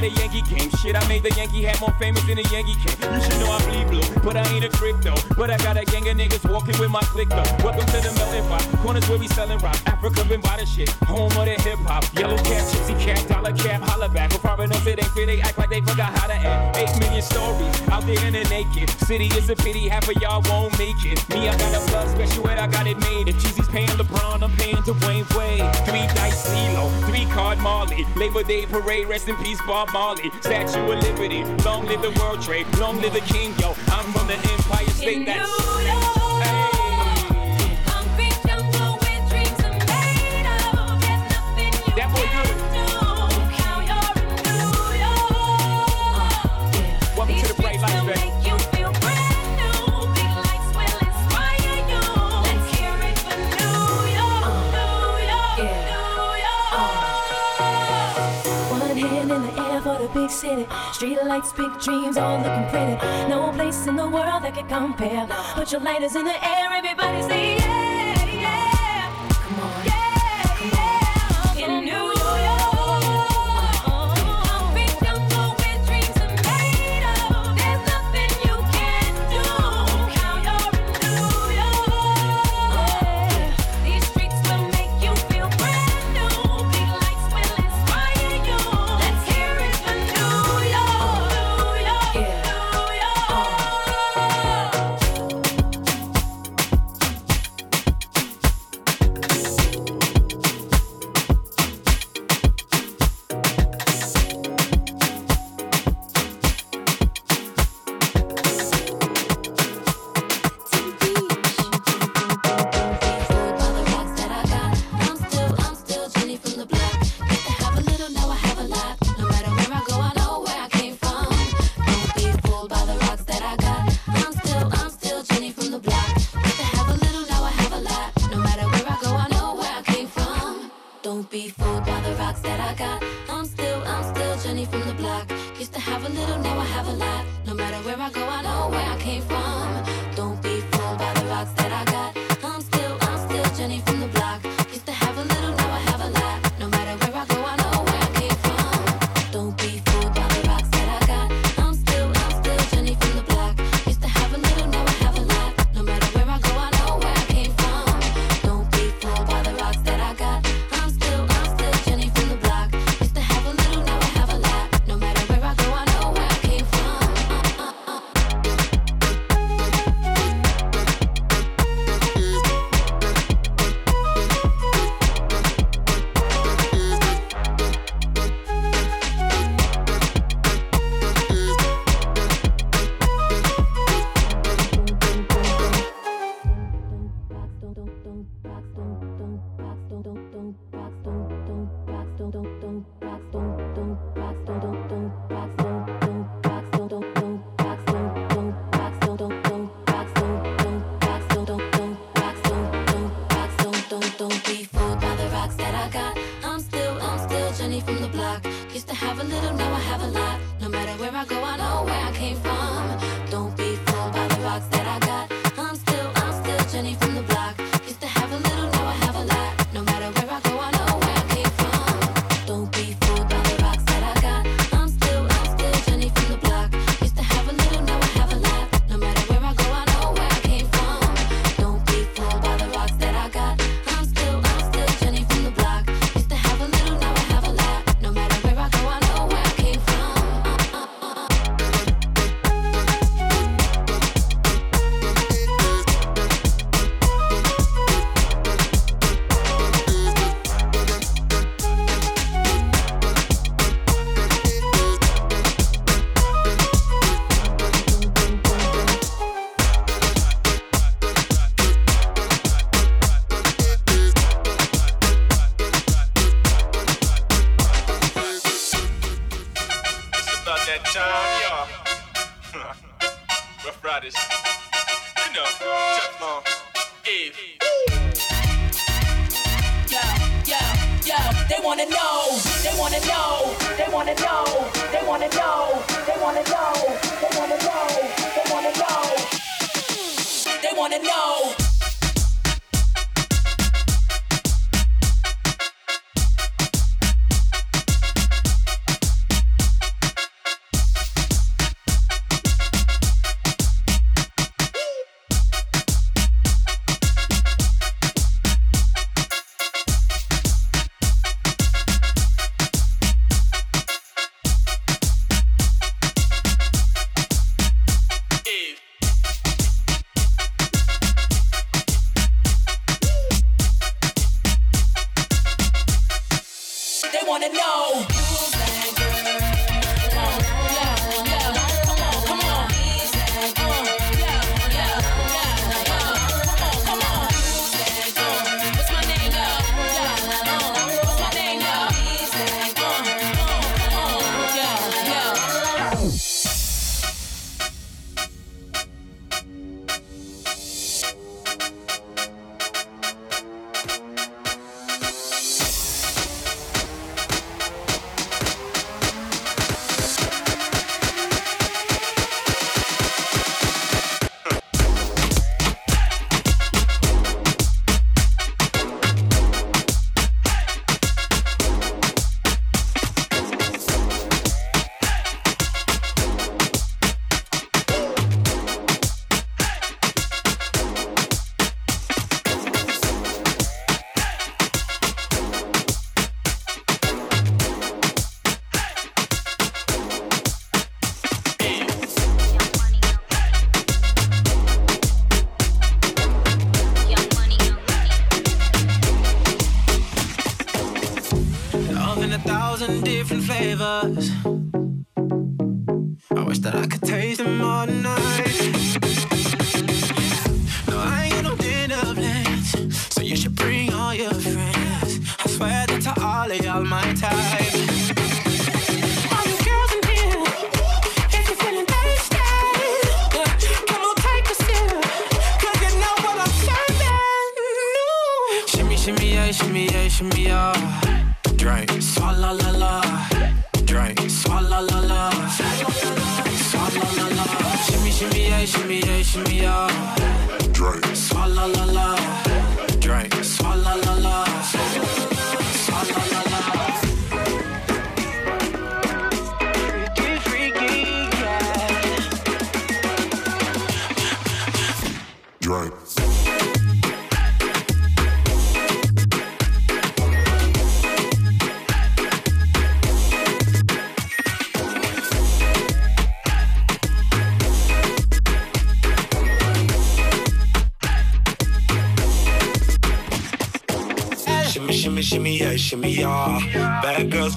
daddy ain't from the Yankee hat more famous than the Yankee king. You should know I bleed blue, but I ain't a crypto. But I got a gang of niggas walking with my click though. Welcome to the melting pot. Corners where we selling rock. Africa been by the shit. Home of the hip hop. Yellow cap, gypsy cap, dollar cap, holla back. But far enough it ain't fit. They act like they forgot how to act. Eight million stories out there in the naked city. is a pity half of y'all won't make it. Me, I got a blood special and I got it made. If Jeezy's paying LeBron, I'm paying Dwyane Wade. Three dice CeeLo, three card Marley. Labor Day parade, rest in peace Bob Marley. Statue of Liberty, long live the World Trade, long live the King, yo. I'm from the Empire State. That's big city. Street lights, big dreams, all looking pretty. No place in the world that can compare. Put your lighters in the air, everybody say yeah.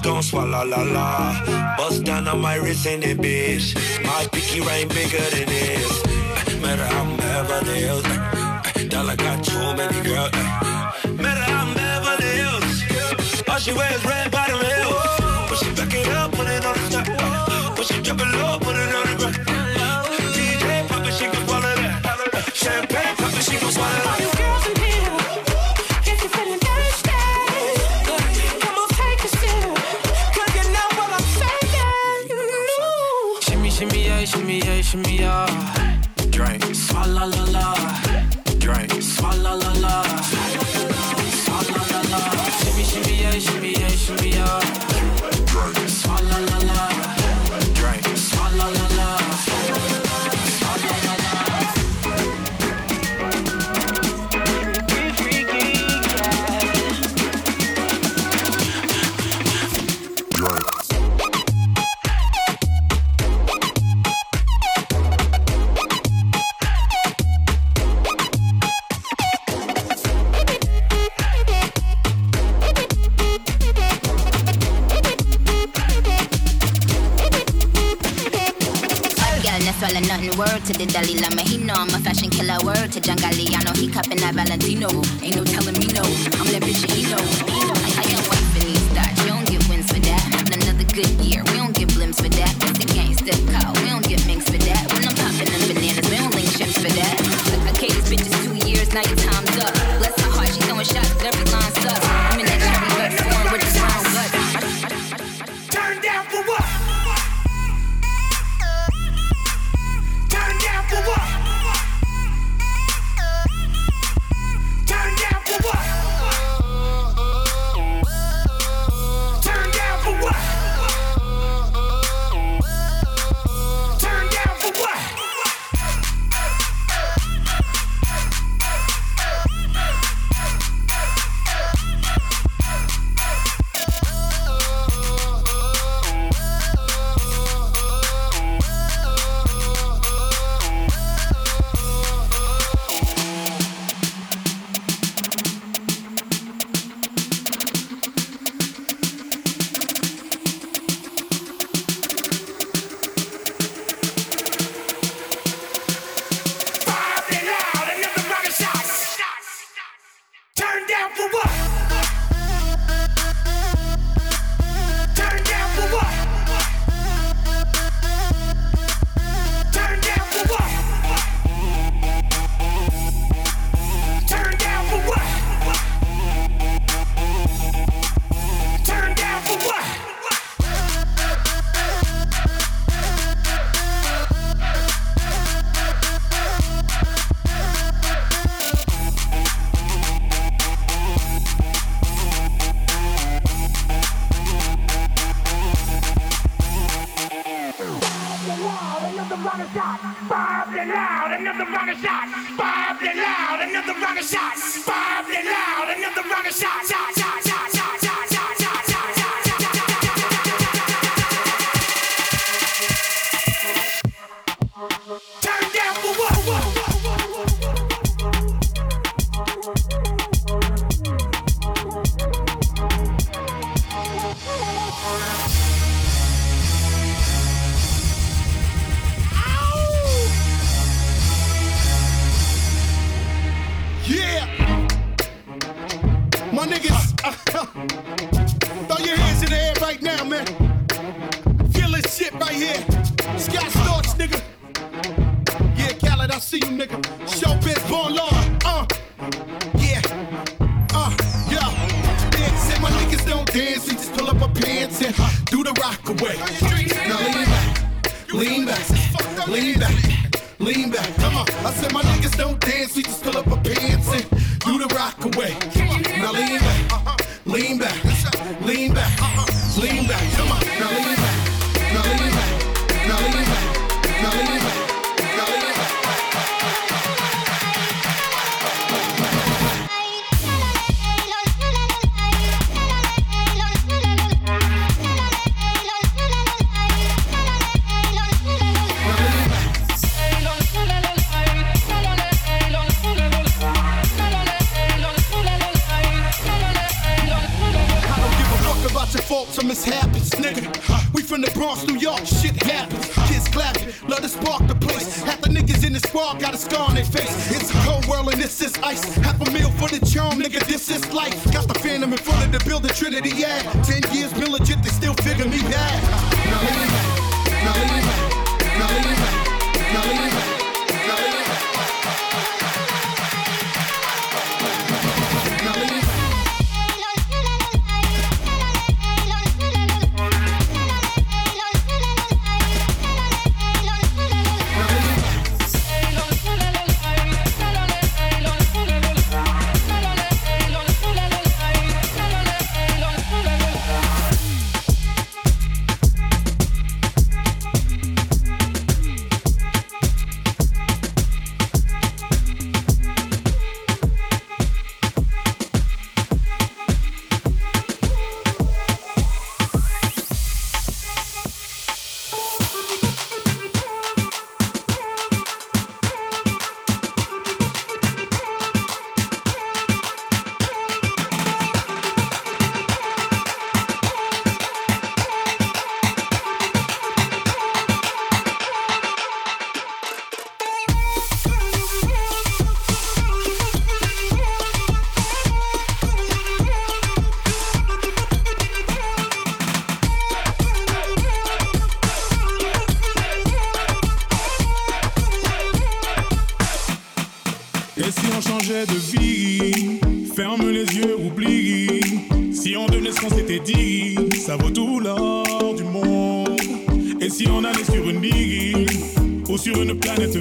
don't swallow la la. Bust down on my wrist in the bitch. My pinky ring bigger than this. Matter I'm Beverly Hills. Dollar got too many girls. Matter I'm Beverly Hills. All she wears red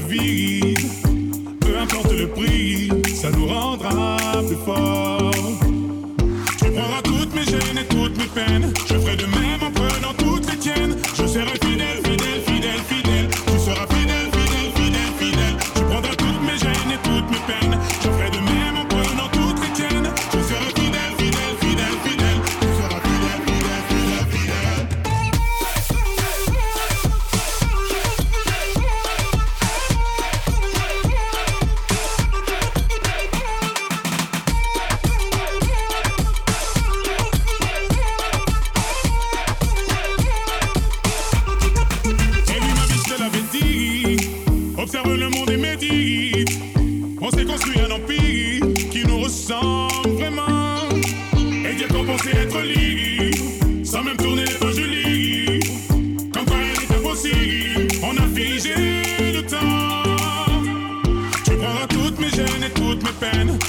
vie.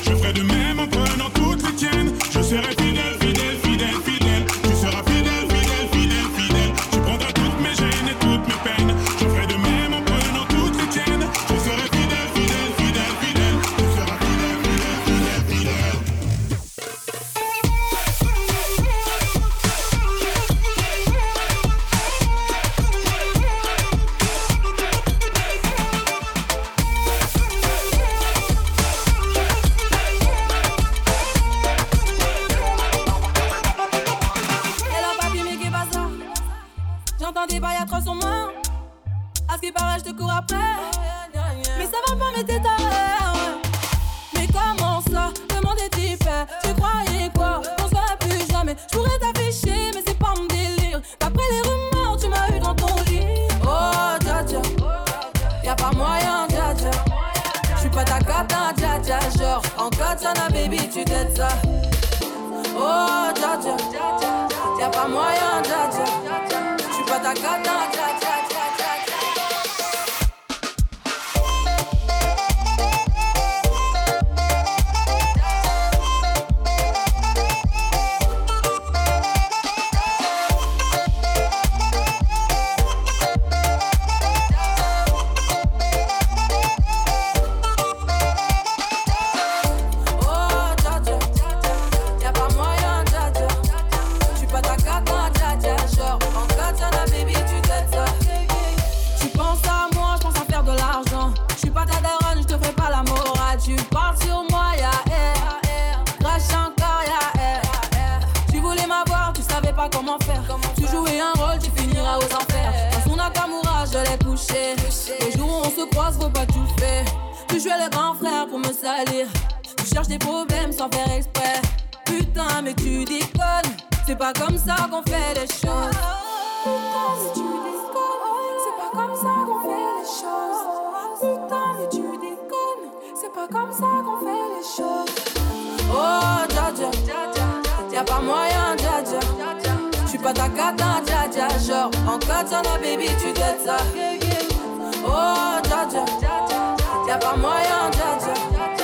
Je ferai de même en Pas moyen, dja dja. J'suis pas ta cata, dja dja. Genre, en katana, baby, tu dettes ça. Oh, dja dja. Y'a pas moyen, dja dja.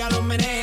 Ella lo menea.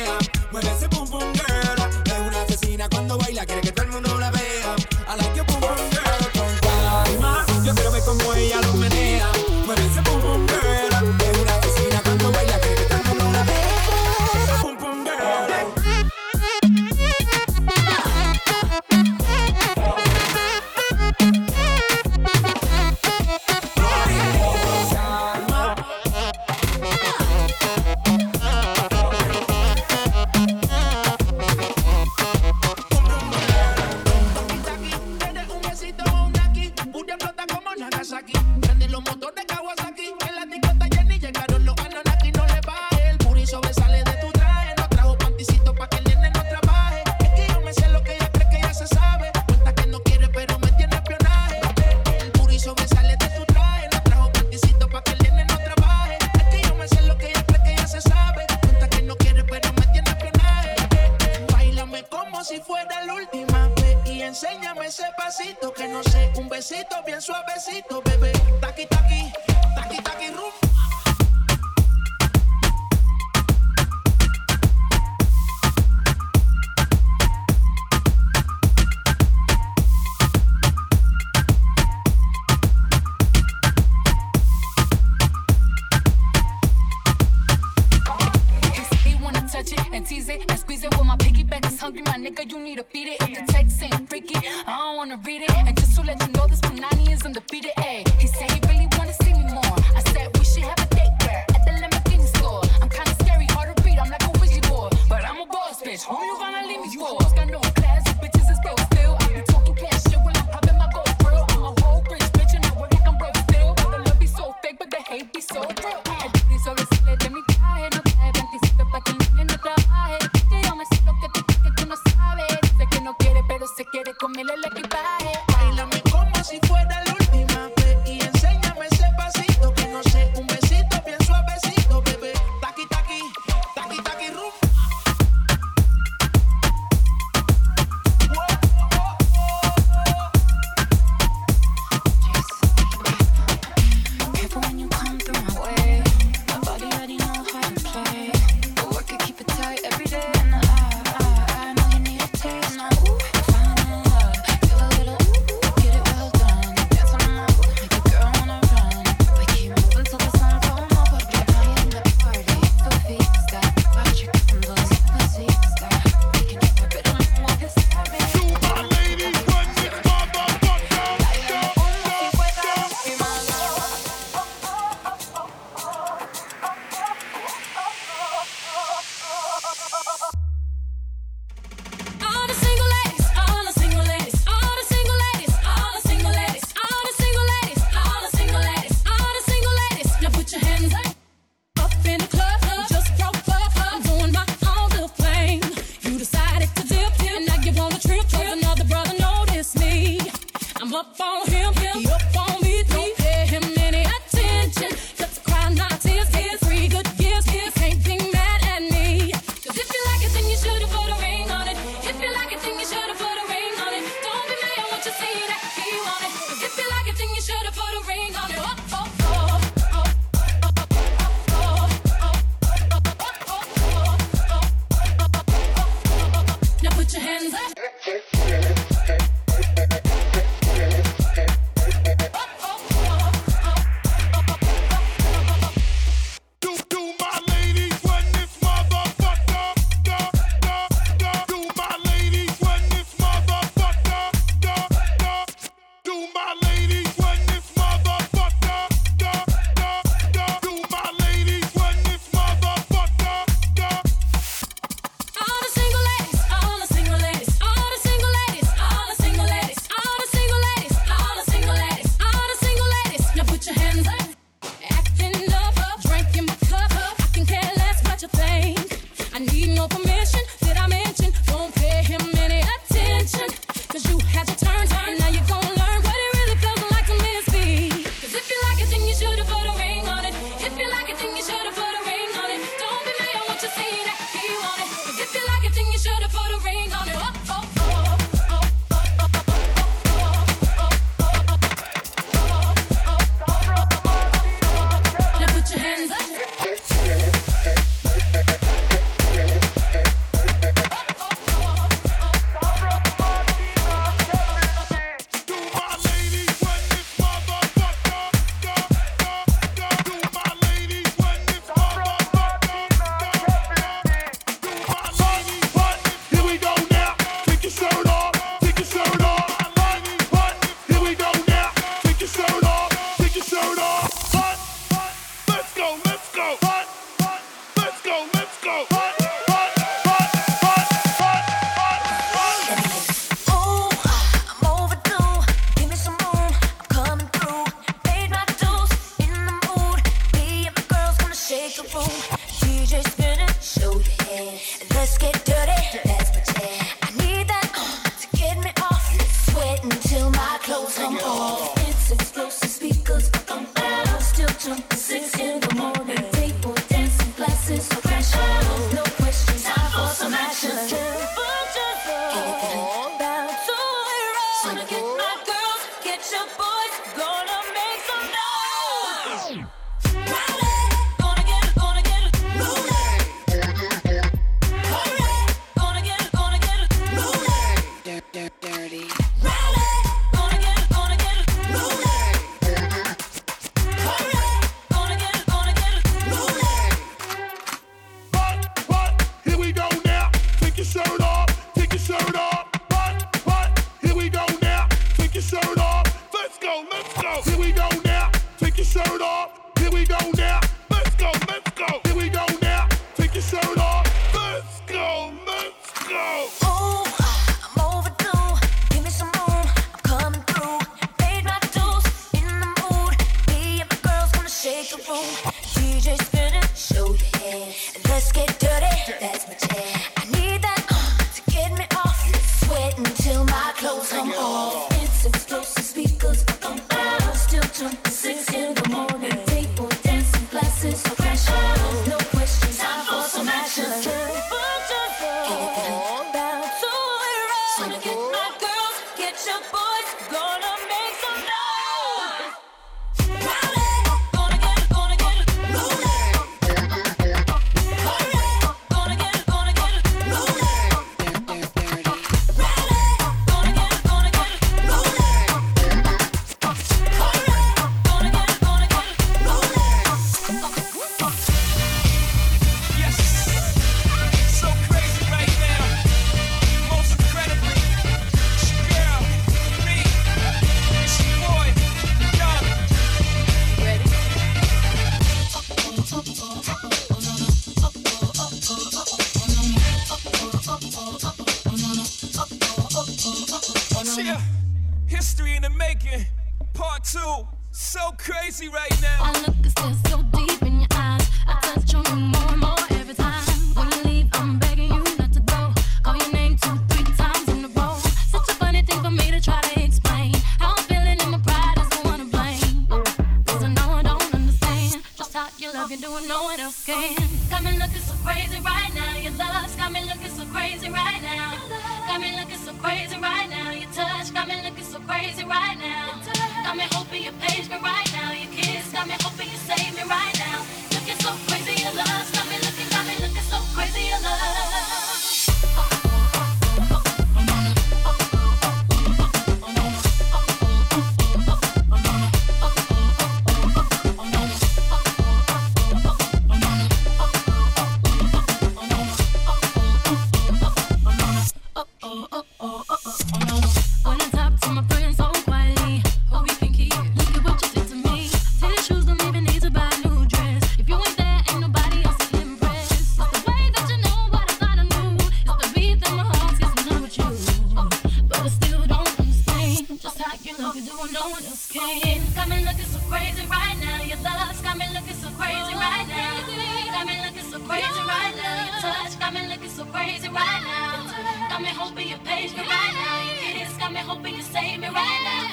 right now. Got me hoping you page me right now. You got me hoping you save me right now.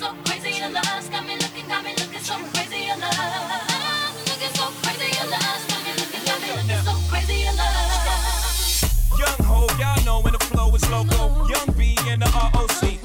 So crazy, your love's got me looking, got me looking so crazy, your love. Young ho, y'all know when the flow is loco. Young B in the ROC.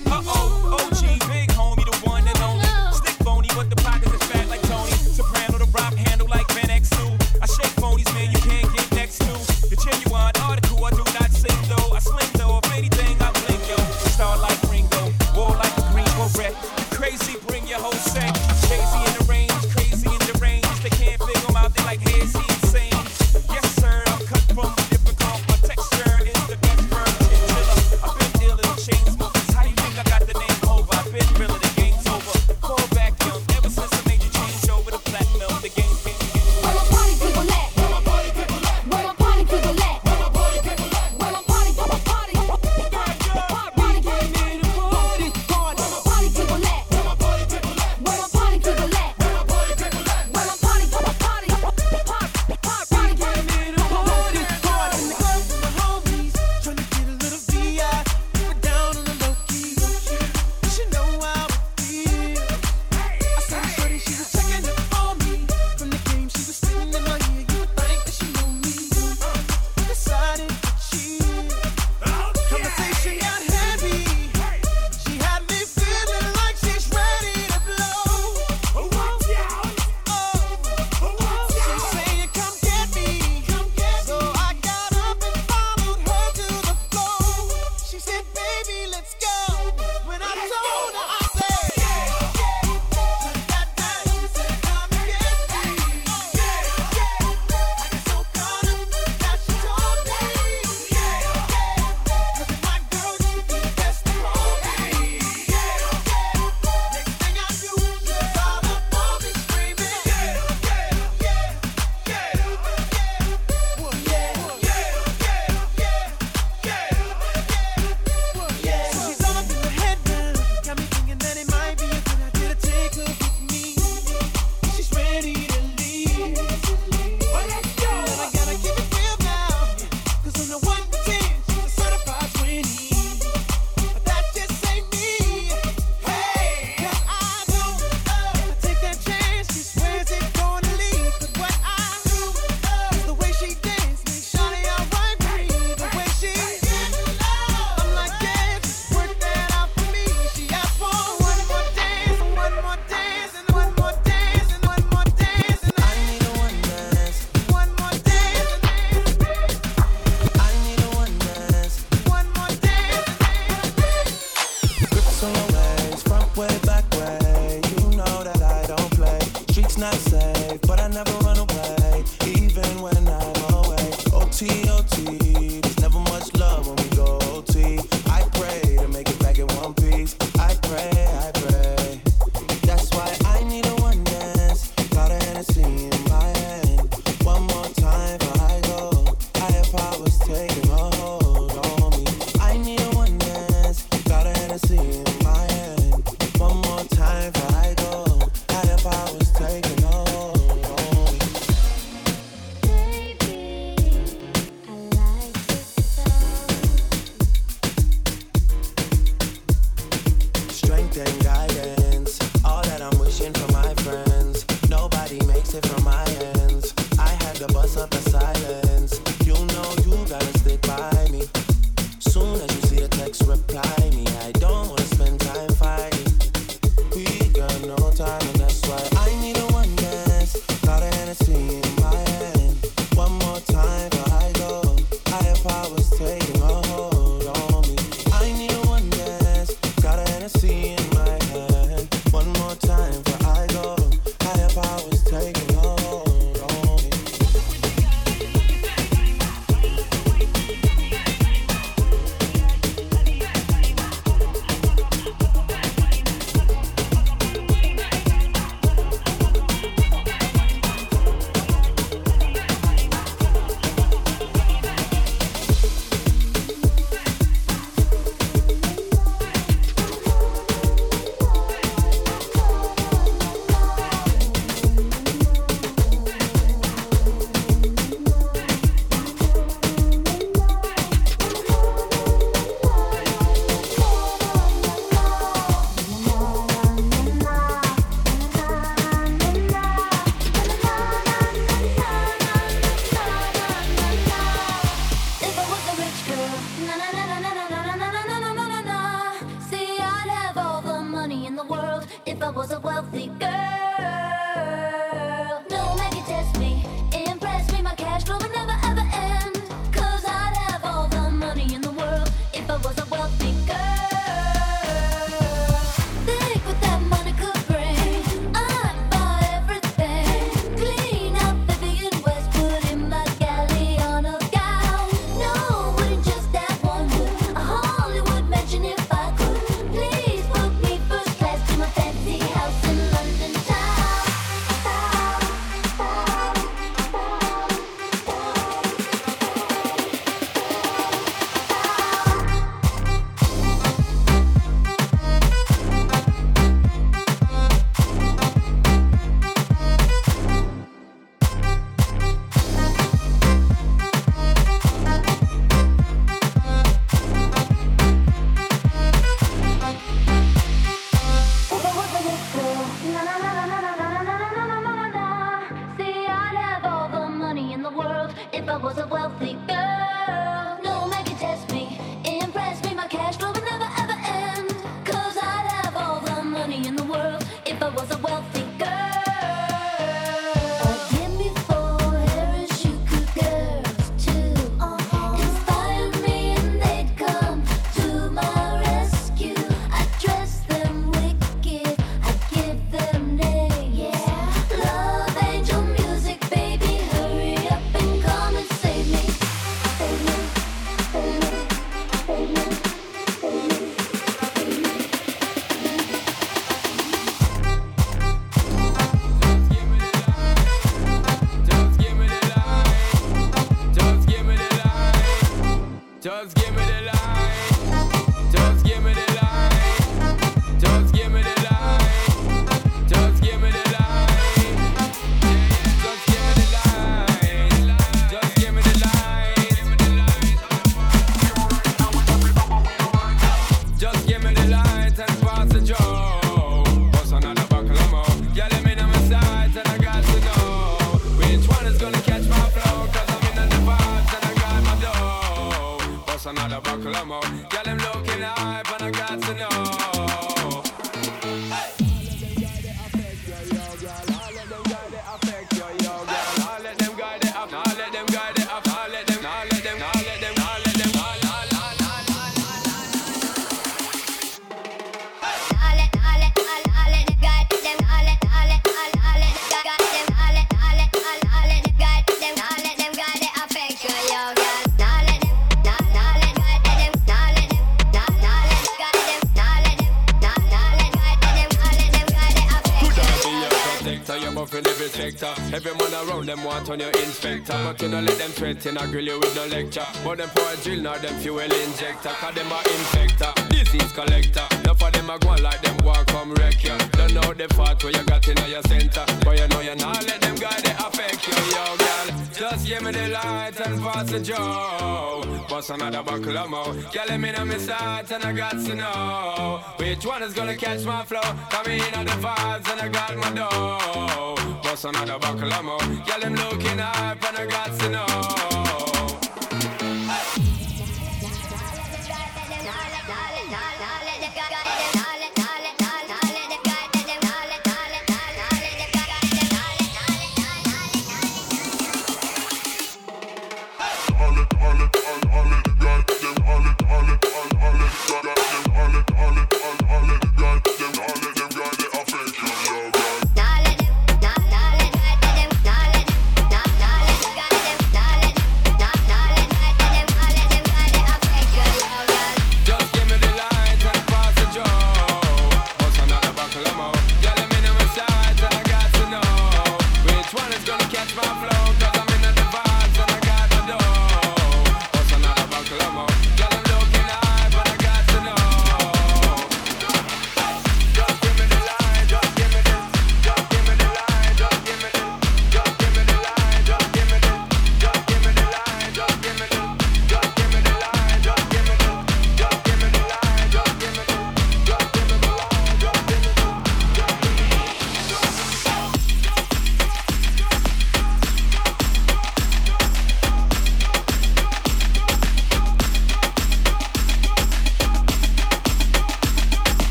But you know let them threaten, I grill you with no lecture. But them for a drill, now them fuel injector. Cause them a infector, disease collector. Enough of them a go like them walk come wreck you. Don't know the fault where you got in your center. But you know you not let them guys they affect you, yo, girl. Just give me the light and pass the joe. Bust another buckle of more. Girl, let me know my sight and I got to know. Which one is gonna catch my flow? Come in on the vibes and I got my dough. Bust another buckle of more. Girl, I'm looking up and I got to know.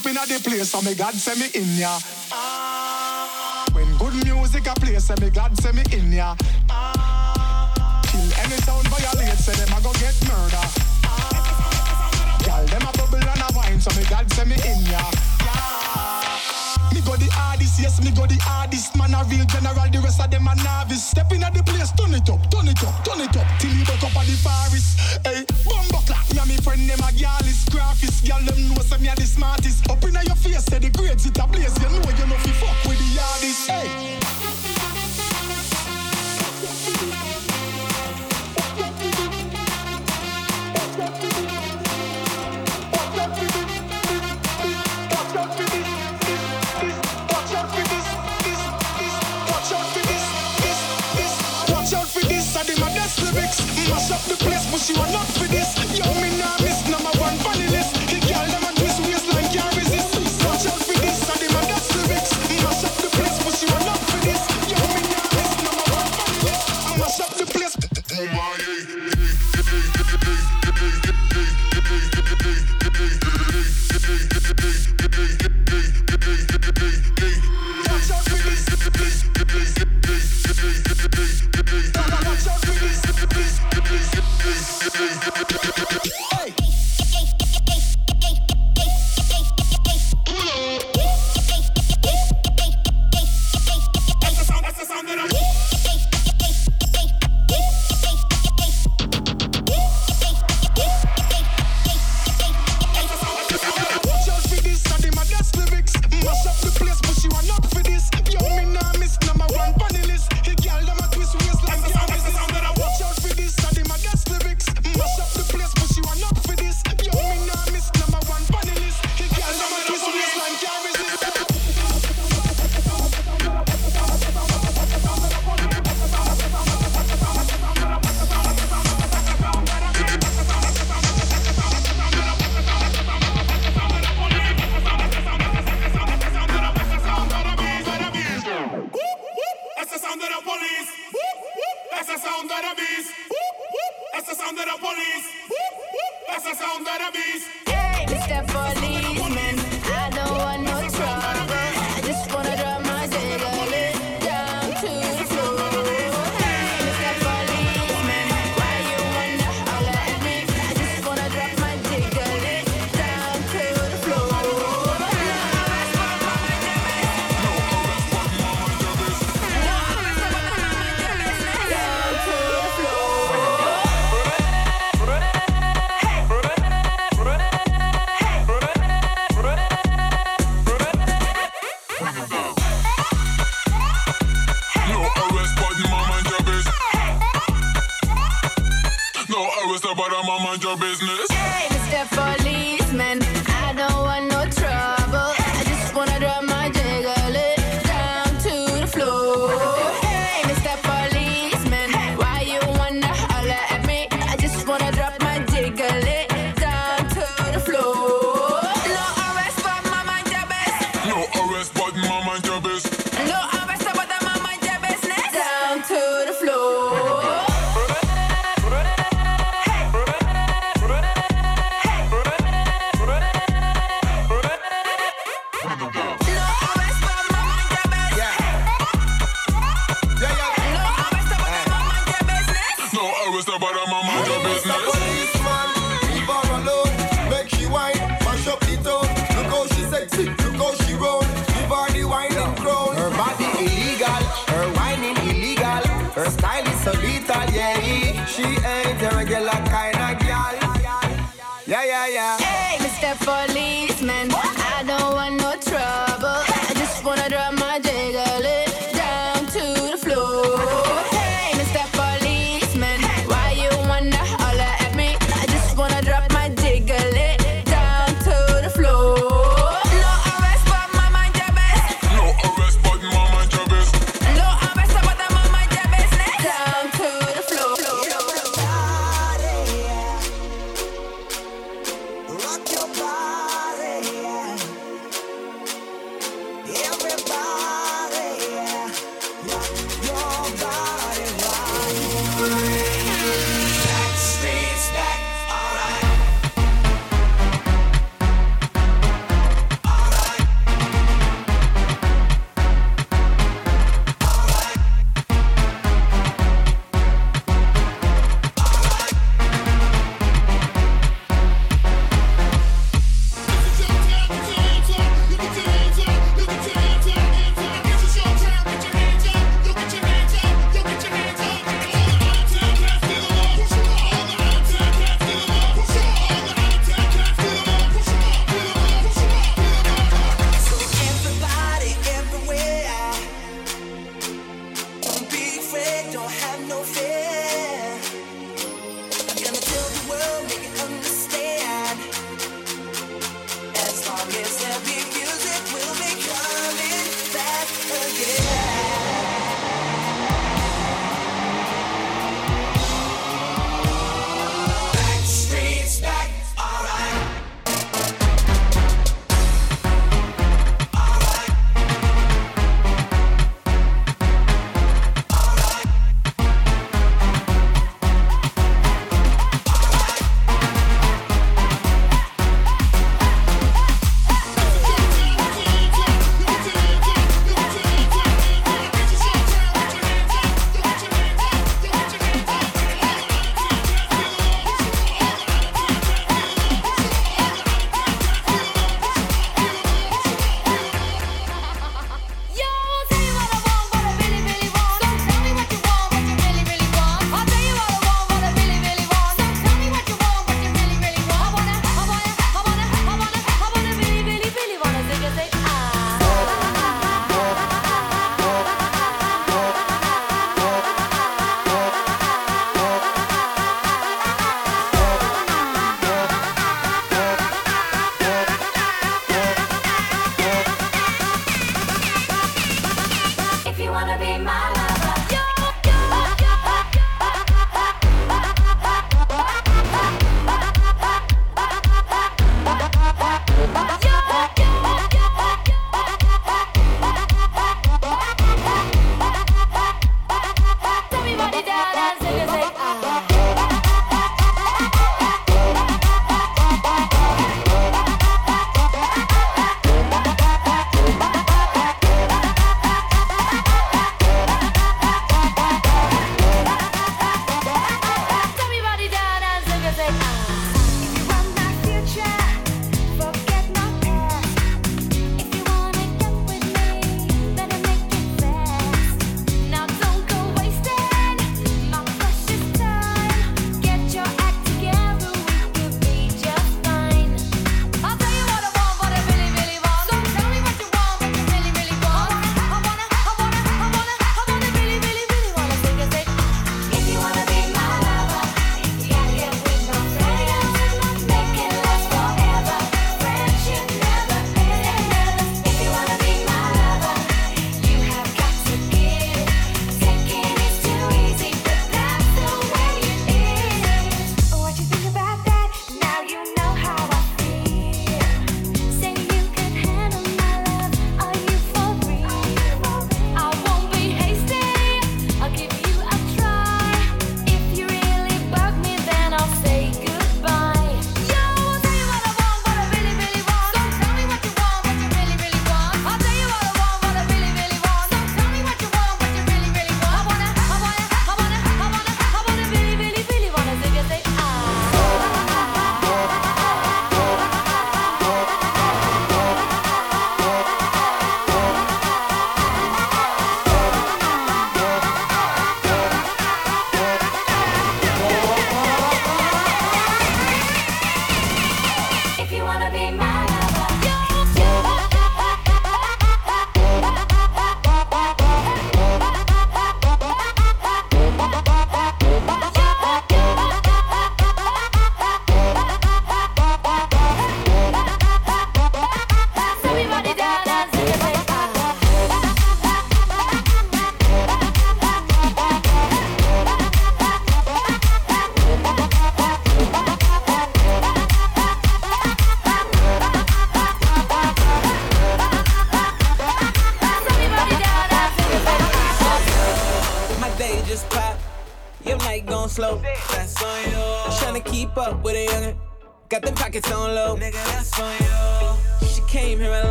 up in a the place, so me God send me in ya. Ah. When good music a play, so me God send me in ya. Ah. Kill any sound violate, so them a go get murder. Ah. Girl, them a bubble and a wine, so me God send me in ya. Yeah. Me go the hardest, yes, me go the hardest. Man a real general, the rest of them a novice. Stepping at the place, turn it up, turn it up, turn it up. Till you buck up at the forest. Hey, bumbo clap. Me and me friend them a gyal is graphist. Gyal them know some me a the smartest. Up inna your face, say the grades it a blaze. You know you know fi fuck with the hardest. Hey. Watch not for this.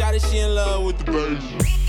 Shawty, she in love with the bass.